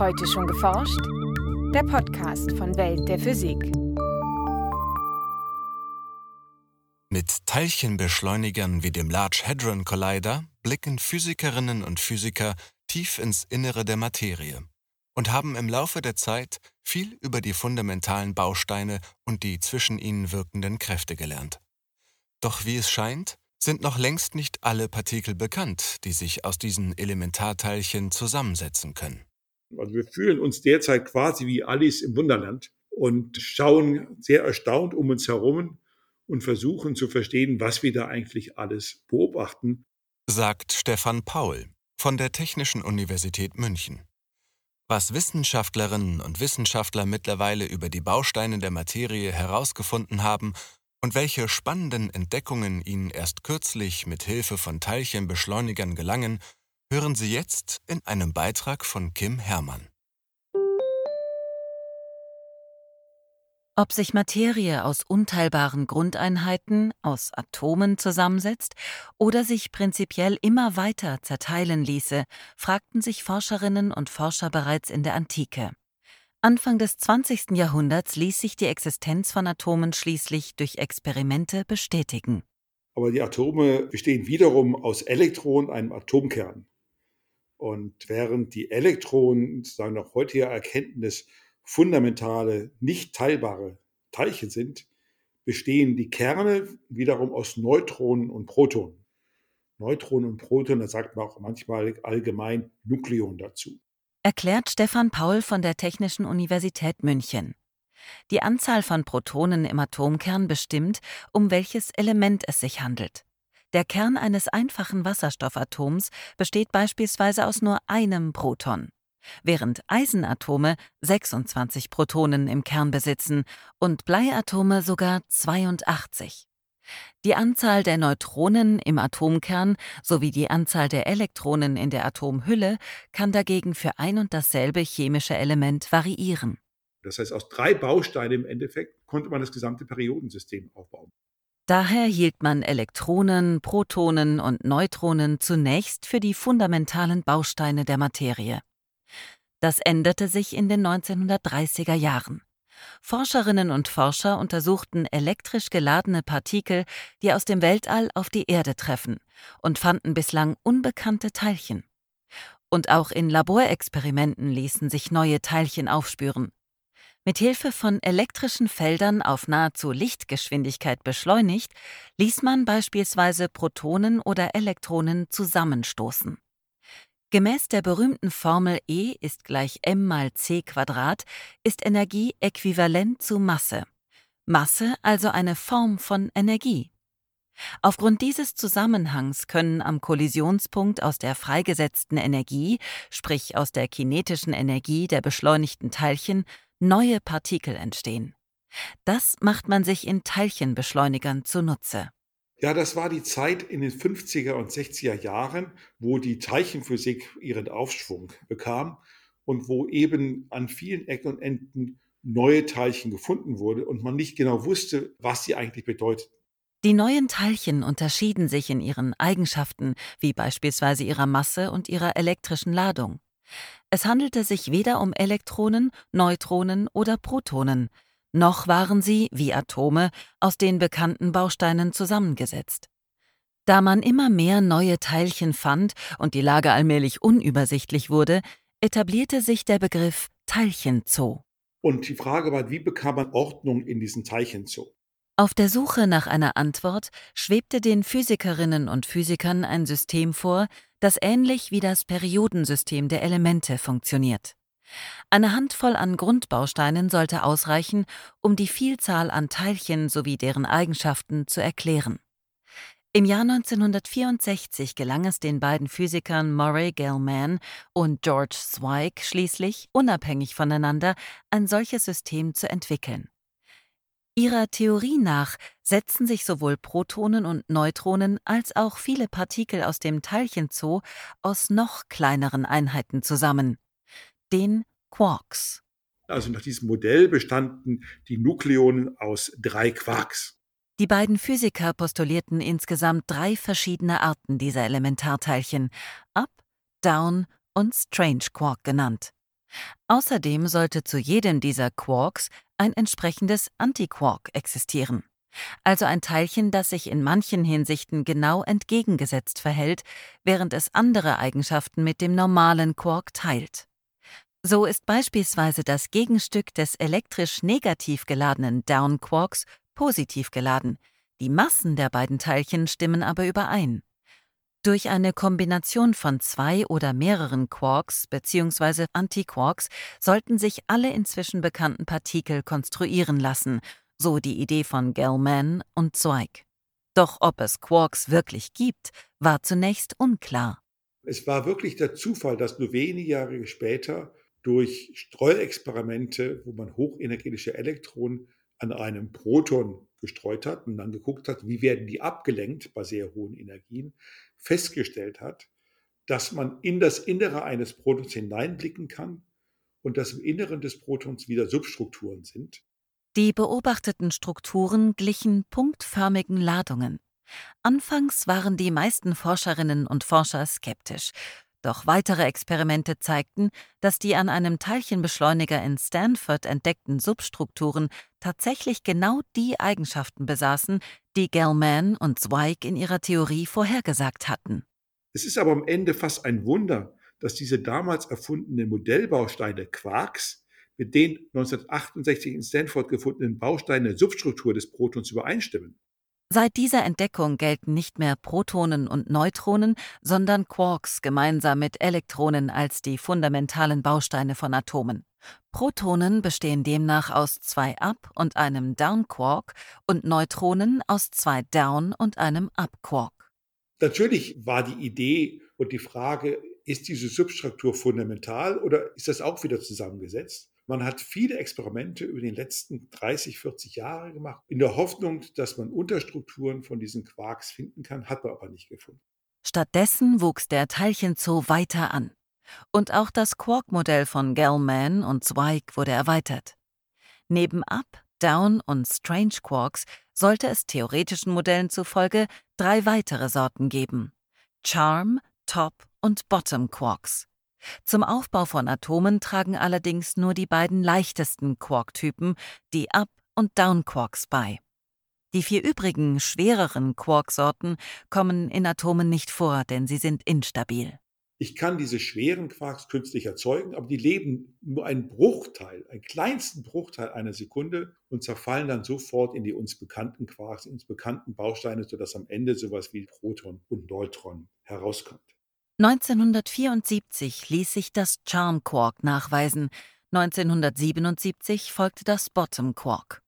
Heute schon geforscht? Der Podcast von Welt der Physik. Mit Teilchenbeschleunigern wie dem Large Hadron Collider blicken Physikerinnen und Physiker tief ins Innere der Materie und haben im Laufe der Zeit viel über die fundamentalen Bausteine und die zwischen ihnen wirkenden Kräfte gelernt. Doch wie es scheint, sind noch längst nicht alle Partikel bekannt, die sich aus diesen Elementarteilchen zusammensetzen können. Also wir fühlen uns derzeit quasi wie Alice im Wunderland und schauen sehr erstaunt um uns herum und versuchen zu verstehen, was wir da eigentlich alles beobachten. Sagt Stefan Paul von der Technischen Universität München. Was Wissenschaftlerinnen und Wissenschaftler mittlerweile über die Bausteine der Materie herausgefunden haben und welche spannenden Entdeckungen ihnen erst kürzlich mit Hilfe von Teilchenbeschleunigern gelangen, hören Sie jetzt in einem Beitrag von Kim Herrmann. Ob sich Materie aus unteilbaren Grundeinheiten, aus Atomen zusammensetzt oder sich prinzipiell immer weiter zerteilen ließe, fragten sich Forscherinnen und Forscher bereits in der Antike. Anfang des 20. Jahrhunderts ließ sich die Existenz von Atomen schließlich durch Experimente bestätigen. Aber die Atome bestehen wiederum aus Elektronen, einem Atomkern. Und während die Elektronen, sozusagen nach heutiger Erkenntnis, fundamentale, nicht teilbare Teilchen sind, bestehen die Kerne wiederum aus Neutronen und Protonen. Neutronen und Protonen, da sagt man auch manchmal allgemein Nukleon dazu erklärt Stefan Paul von der Technischen Universität München. Die Anzahl von Protonen im Atomkern bestimmt, um welches Element es sich handelt. Der Kern eines einfachen Wasserstoffatoms besteht beispielsweise aus nur einem Proton, während Eisenatome 26 Protonen im Kern besitzen und Bleiatome sogar 82. Die Anzahl der Neutronen im Atomkern sowie die Anzahl der Elektronen in der Atomhülle kann dagegen für ein und dasselbe chemische Element variieren. Das heißt, aus drei Bausteinen im Endeffekt konnte man das gesamte Periodensystem aufbauen. Daher hielt man Elektronen, Protonen und Neutronen zunächst für die fundamentalen Bausteine der Materie. Das änderte sich in den 1930er Jahren. Forscherinnen und Forscher untersuchten elektrisch geladene Partikel, die aus dem Weltall auf die Erde treffen, und fanden bislang unbekannte Teilchen. Und auch in Laborexperimenten ließen sich neue Teilchen aufspüren. Mit Hilfe von elektrischen Feldern auf nahezu Lichtgeschwindigkeit beschleunigt, ließ man beispielsweise Protonen oder Elektronen zusammenstoßen. Gemäß der berühmten Formel E ist gleich m mal c Quadrat ist Energie äquivalent zu Masse. Masse also eine Form von Energie. Aufgrund dieses Zusammenhangs können am Kollisionspunkt aus der freigesetzten Energie, sprich aus der kinetischen Energie der beschleunigten Teilchen, neue Partikel entstehen. Das macht man sich in Teilchenbeschleunigern zunutze. Ja, das war die Zeit in den 50er und 60er Jahren, wo die Teilchenphysik ihren Aufschwung bekam und wo eben an vielen Ecken und Enden neue Teilchen gefunden wurde und man nicht genau wusste, was sie eigentlich bedeuten. Die neuen Teilchen unterschieden sich in ihren Eigenschaften, wie beispielsweise ihrer Masse und ihrer elektrischen Ladung. Es handelte sich weder um Elektronen, Neutronen oder Protonen, noch waren sie, wie Atome, aus den bekannten Bausteinen zusammengesetzt. Da man immer mehr neue Teilchen fand und die Lage allmählich unübersichtlich wurde, etablierte sich der Begriff Teilchenzoo. Und die Frage war, wie bekam man Ordnung in diesen Teilchenzoo? Auf der Suche nach einer Antwort schwebte den Physikerinnen und Physikern ein System vor, das ähnlich wie das Periodensystem der Elemente funktioniert. Eine Handvoll an Grundbausteinen sollte ausreichen, um die Vielzahl an Teilchen sowie deren Eigenschaften zu erklären. Im Jahr 1964 gelang es den beiden Physikern Murray Gell-Mann und George Zweig schließlich, unabhängig voneinander, ein solches System zu entwickeln. Ihrer Theorie nach setzen sich sowohl Protonen und Neutronen als auch viele Partikel aus dem Teilchenzoo aus noch kleineren Einheiten zusammen den Quarks. Also nach diesem Modell bestanden die Nukleonen aus drei Quarks. Die beiden Physiker postulierten insgesamt drei verschiedene Arten dieser Elementarteilchen, Up, Down und Strange Quark genannt. Außerdem sollte zu jedem dieser Quarks ein entsprechendes Antiquark existieren, also ein Teilchen, das sich in manchen Hinsichten genau entgegengesetzt verhält, während es andere Eigenschaften mit dem normalen Quark teilt. So ist beispielsweise das Gegenstück des elektrisch negativ geladenen Down-Quarks positiv geladen, die Massen der beiden Teilchen stimmen aber überein. Durch eine Kombination von zwei oder mehreren Quarks bzw. Antiquarks sollten sich alle inzwischen bekannten Partikel konstruieren lassen, so die Idee von Gell-Mann und Zweig. Doch ob es Quarks wirklich gibt, war zunächst unklar. Es war wirklich der Zufall, dass nur wenige Jahre später durch Streuexperimente, wo man hochenergetische Elektronen an einem Proton gestreut hat und dann geguckt hat, wie werden die abgelenkt bei sehr hohen Energien, festgestellt hat, dass man in das Innere eines Protons hineinblicken kann und dass im Inneren des Protons wieder Substrukturen sind. Die beobachteten Strukturen glichen punktförmigen Ladungen. Anfangs waren die meisten Forscherinnen und Forscher skeptisch, doch weitere Experimente zeigten, dass die an einem Teilchenbeschleuniger in Stanford entdeckten Substrukturen tatsächlich genau die Eigenschaften besaßen, die Gell-Mann und Zweig in ihrer Theorie vorhergesagt hatten. Es ist aber am Ende fast ein Wunder, dass diese damals erfundenen Modellbausteine Quarks mit den 1968 in Stanford gefundenen Bausteinen der Substruktur des Protons übereinstimmen. Seit dieser Entdeckung gelten nicht mehr Protonen und Neutronen, sondern Quarks gemeinsam mit Elektronen als die fundamentalen Bausteine von Atomen. Protonen bestehen demnach aus zwei Up- und einem Down-Quark und Neutronen aus zwei Down- und einem Up-Quark. Natürlich war die Idee und die Frage, ist diese Substruktur fundamental oder ist das auch wieder zusammengesetzt? Man hat viele Experimente über die letzten 30, 40 Jahre gemacht, in der Hoffnung, dass man Unterstrukturen von diesen Quarks finden kann, hat man aber nicht gefunden. Stattdessen wuchs der Teilchenzoo weiter an. Und auch das Quark-Modell von Gell-Mann und Zweig wurde erweitert. Neben Up, Down und Strange Quarks sollte es theoretischen Modellen zufolge drei weitere Sorten geben: Charm, Top und Bottom Quarks. Zum Aufbau von Atomen tragen allerdings nur die beiden leichtesten Quarktypen, die Up- und Down-Quarks, bei. Die vier übrigen, schwereren Quarksorten kommen in Atomen nicht vor, denn sie sind instabil. Ich kann diese schweren Quarks künstlich erzeugen, aber die leben nur einen Bruchteil, einen kleinsten Bruchteil einer Sekunde und zerfallen dann sofort in die uns bekannten Quarks, in uns bekannten Bausteine, sodass am Ende sowas wie Proton und Neutron herauskommt. 1974 ließ sich das Charm Quark nachweisen, 1977 folgte das Bottom Quark.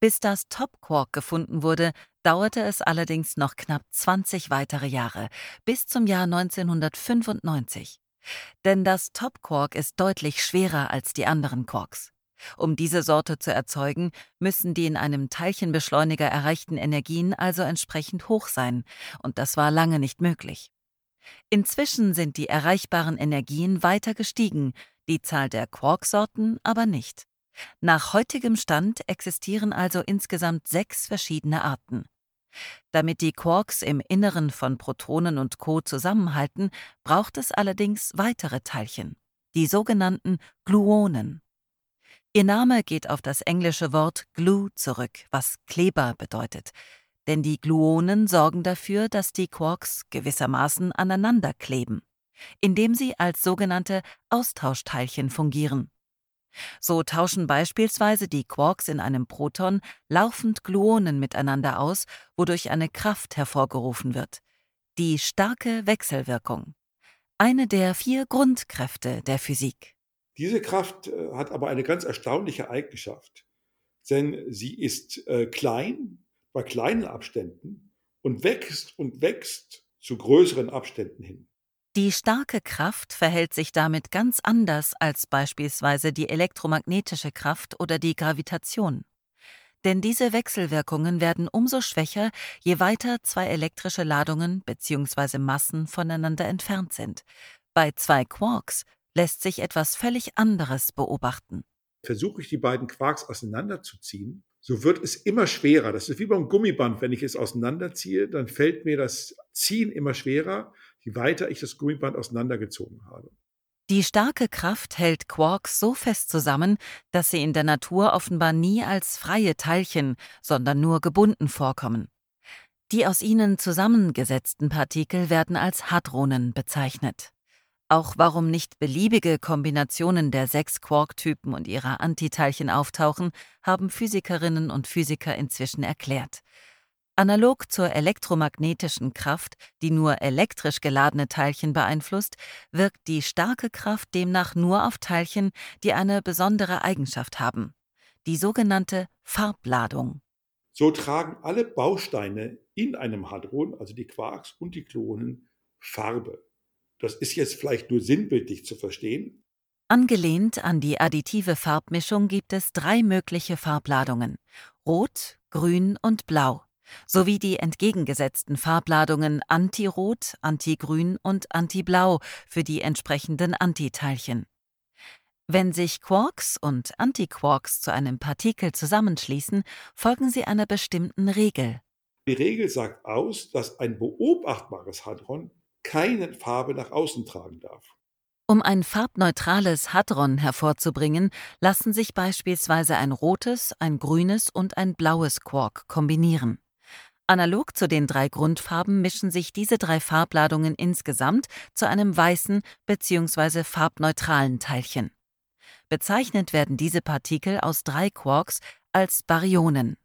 Bis das Top Quark gefunden wurde, dauerte es allerdings noch knapp 20 weitere Jahre, bis zum Jahr 1995. Denn das Top Quark ist deutlich schwerer als die anderen Quarks. Um diese Sorte zu erzeugen, müssen die in einem Teilchenbeschleuniger erreichten Energien also entsprechend hoch sein, und das war lange nicht möglich. Inzwischen sind die erreichbaren Energien weiter gestiegen, die Zahl der Quarksorten aber nicht. Nach heutigem Stand existieren also insgesamt sechs verschiedene Arten. Damit die Quarks im Inneren von Protonen und Co zusammenhalten, braucht es allerdings weitere Teilchen, die sogenannten Gluonen. Ihr Name geht auf das englische Wort Glue zurück, was Kleber bedeutet, denn die Gluonen sorgen dafür, dass die Quarks gewissermaßen aneinander kleben, indem sie als sogenannte Austauschteilchen fungieren. So tauschen beispielsweise die Quarks in einem Proton laufend Gluonen miteinander aus, wodurch eine Kraft hervorgerufen wird. Die starke Wechselwirkung. Eine der vier Grundkräfte der Physik. Diese Kraft äh, hat aber eine ganz erstaunliche Eigenschaft, denn sie ist äh, klein, bei kleinen Abständen und wächst und wächst zu größeren Abständen hin. Die starke Kraft verhält sich damit ganz anders als beispielsweise die elektromagnetische Kraft oder die Gravitation. Denn diese Wechselwirkungen werden umso schwächer, je weiter zwei elektrische Ladungen bzw. Massen voneinander entfernt sind. Bei zwei Quarks lässt sich etwas völlig anderes beobachten. Versuche ich die beiden Quarks auseinanderzuziehen, so wird es immer schwerer. Das ist wie beim Gummiband. Wenn ich es auseinanderziehe, dann fällt mir das Ziehen immer schwerer, je weiter ich das Gummiband auseinandergezogen habe. Die starke Kraft hält Quarks so fest zusammen, dass sie in der Natur offenbar nie als freie Teilchen, sondern nur gebunden vorkommen. Die aus ihnen zusammengesetzten Partikel werden als Hadronen bezeichnet. Auch warum nicht beliebige Kombinationen der sechs Quark-Typen und ihrer Antiteilchen auftauchen, haben Physikerinnen und Physiker inzwischen erklärt. Analog zur elektromagnetischen Kraft, die nur elektrisch geladene Teilchen beeinflusst, wirkt die starke Kraft demnach nur auf Teilchen, die eine besondere Eigenschaft haben, die sogenannte Farbladung. So tragen alle Bausteine in einem Hadron, also die Quarks und die Klonen, Farbe. Das ist jetzt vielleicht nur sinnbildlich zu verstehen. Angelehnt an die additive Farbmischung gibt es drei mögliche Farbladungen: Rot, Grün und Blau sowie die entgegengesetzten Farbladungen Antirot, Antigrün und Antiblau für die entsprechenden Antiteilchen. Wenn sich Quarks und Antiquarks zu einem Partikel zusammenschließen, folgen sie einer bestimmten Regel. Die Regel sagt aus, dass ein beobachtbares Hadron keine Farbe nach außen tragen darf. Um ein farbneutrales Hadron hervorzubringen, lassen sich beispielsweise ein rotes, ein grünes und ein blaues Quark kombinieren. Analog zu den drei Grundfarben mischen sich diese drei Farbladungen insgesamt zu einem weißen bzw. farbneutralen Teilchen. Bezeichnet werden diese Partikel aus drei Quarks als Baryonen.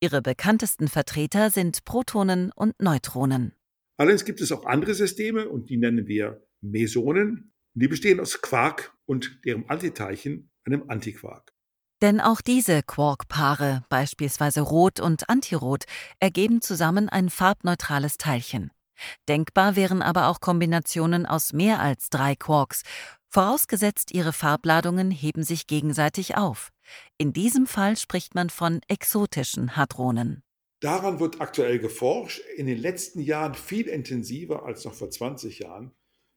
Ihre bekanntesten Vertreter sind Protonen und Neutronen. Allerdings gibt es auch andere Systeme und die nennen wir Mesonen. Die bestehen aus Quark und deren Antiteilchen, einem Antiquark. Denn auch diese Quark-Paare, beispielsweise Rot und Antirot, ergeben zusammen ein farbneutrales Teilchen. Denkbar wären aber auch Kombinationen aus mehr als drei Quarks, vorausgesetzt ihre Farbladungen heben sich gegenseitig auf. In diesem Fall spricht man von exotischen Hadronen. Daran wird aktuell geforscht, in den letzten Jahren viel intensiver als noch vor 20 Jahren.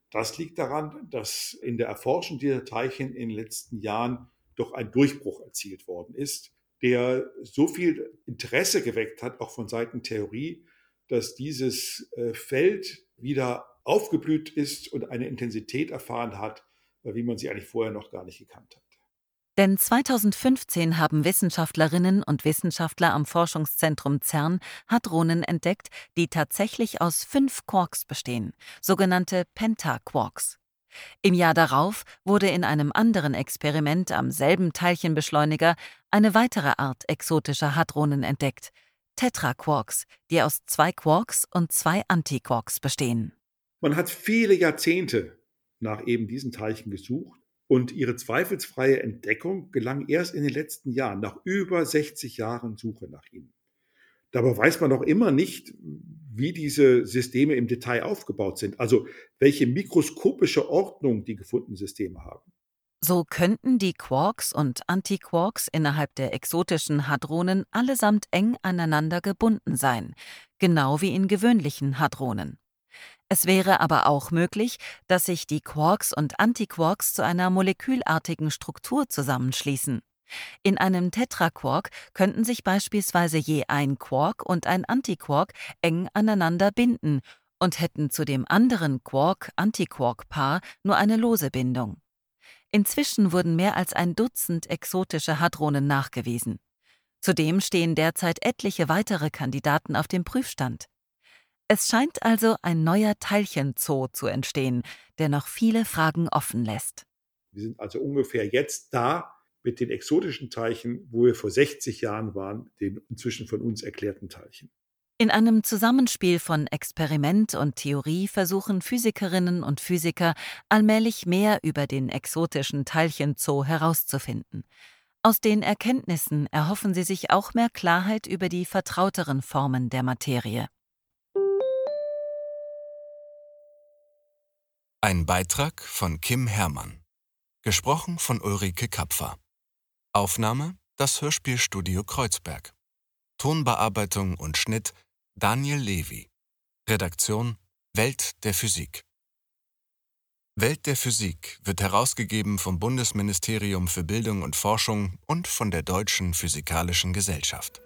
Das liegt daran, dass in der Erforschung dieser Teilchen in den letzten Jahren doch ein Durchbruch erzielt worden ist, der so viel Interesse geweckt hat, auch von Seiten Theorie, dass dieses äh, Feld wieder aufgeblüht ist und eine Intensität erfahren hat, äh, wie man sie eigentlich vorher noch gar nicht gekannt hat. Denn 2015 haben Wissenschaftlerinnen und Wissenschaftler am Forschungszentrum CERN Hadronen entdeckt, die tatsächlich aus fünf Quarks bestehen, sogenannte Pentaquarks. Im Jahr darauf wurde in einem anderen Experiment am selben Teilchenbeschleuniger eine weitere Art exotischer Hadronen entdeckt, Tetraquarks, die aus zwei Quarks und zwei Antiquarks bestehen. Man hat viele Jahrzehnte nach eben diesen Teilchen gesucht und ihre zweifelsfreie Entdeckung gelang erst in den letzten Jahren, nach über 60 Jahren Suche nach ihnen. Dabei weiß man noch immer nicht, wie diese Systeme im Detail aufgebaut sind, also welche mikroskopische Ordnung die gefundenen Systeme haben. So könnten die Quarks und Antiquarks innerhalb der exotischen Hadronen allesamt eng aneinander gebunden sein, genau wie in gewöhnlichen Hadronen. Es wäre aber auch möglich, dass sich die Quarks und Antiquarks zu einer molekülartigen Struktur zusammenschließen. In einem Tetraquark könnten sich beispielsweise je ein Quark und ein Antiquark eng aneinander binden und hätten zu dem anderen Quark-Antiquark-Paar nur eine lose Bindung. Inzwischen wurden mehr als ein Dutzend exotische Hadronen nachgewiesen. Zudem stehen derzeit etliche weitere Kandidaten auf dem Prüfstand. Es scheint also ein neuer Teilchenzoo zu entstehen, der noch viele Fragen offen lässt. Wir sind also ungefähr jetzt da mit den exotischen Teilchen, wo wir vor 60 Jahren waren, den inzwischen von uns erklärten Teilchen. In einem Zusammenspiel von Experiment und Theorie versuchen Physikerinnen und Physiker allmählich mehr über den exotischen Teilchenzoo herauszufinden. Aus den Erkenntnissen erhoffen sie sich auch mehr Klarheit über die vertrauteren Formen der Materie. Ein Beitrag von Kim Herrmann. Gesprochen von Ulrike Kapfer. Aufnahme das Hörspielstudio Kreuzberg. Tonbearbeitung und Schnitt Daniel Levy. Redaktion Welt der Physik. Welt der Physik wird herausgegeben vom Bundesministerium für Bildung und Forschung und von der Deutschen Physikalischen Gesellschaft.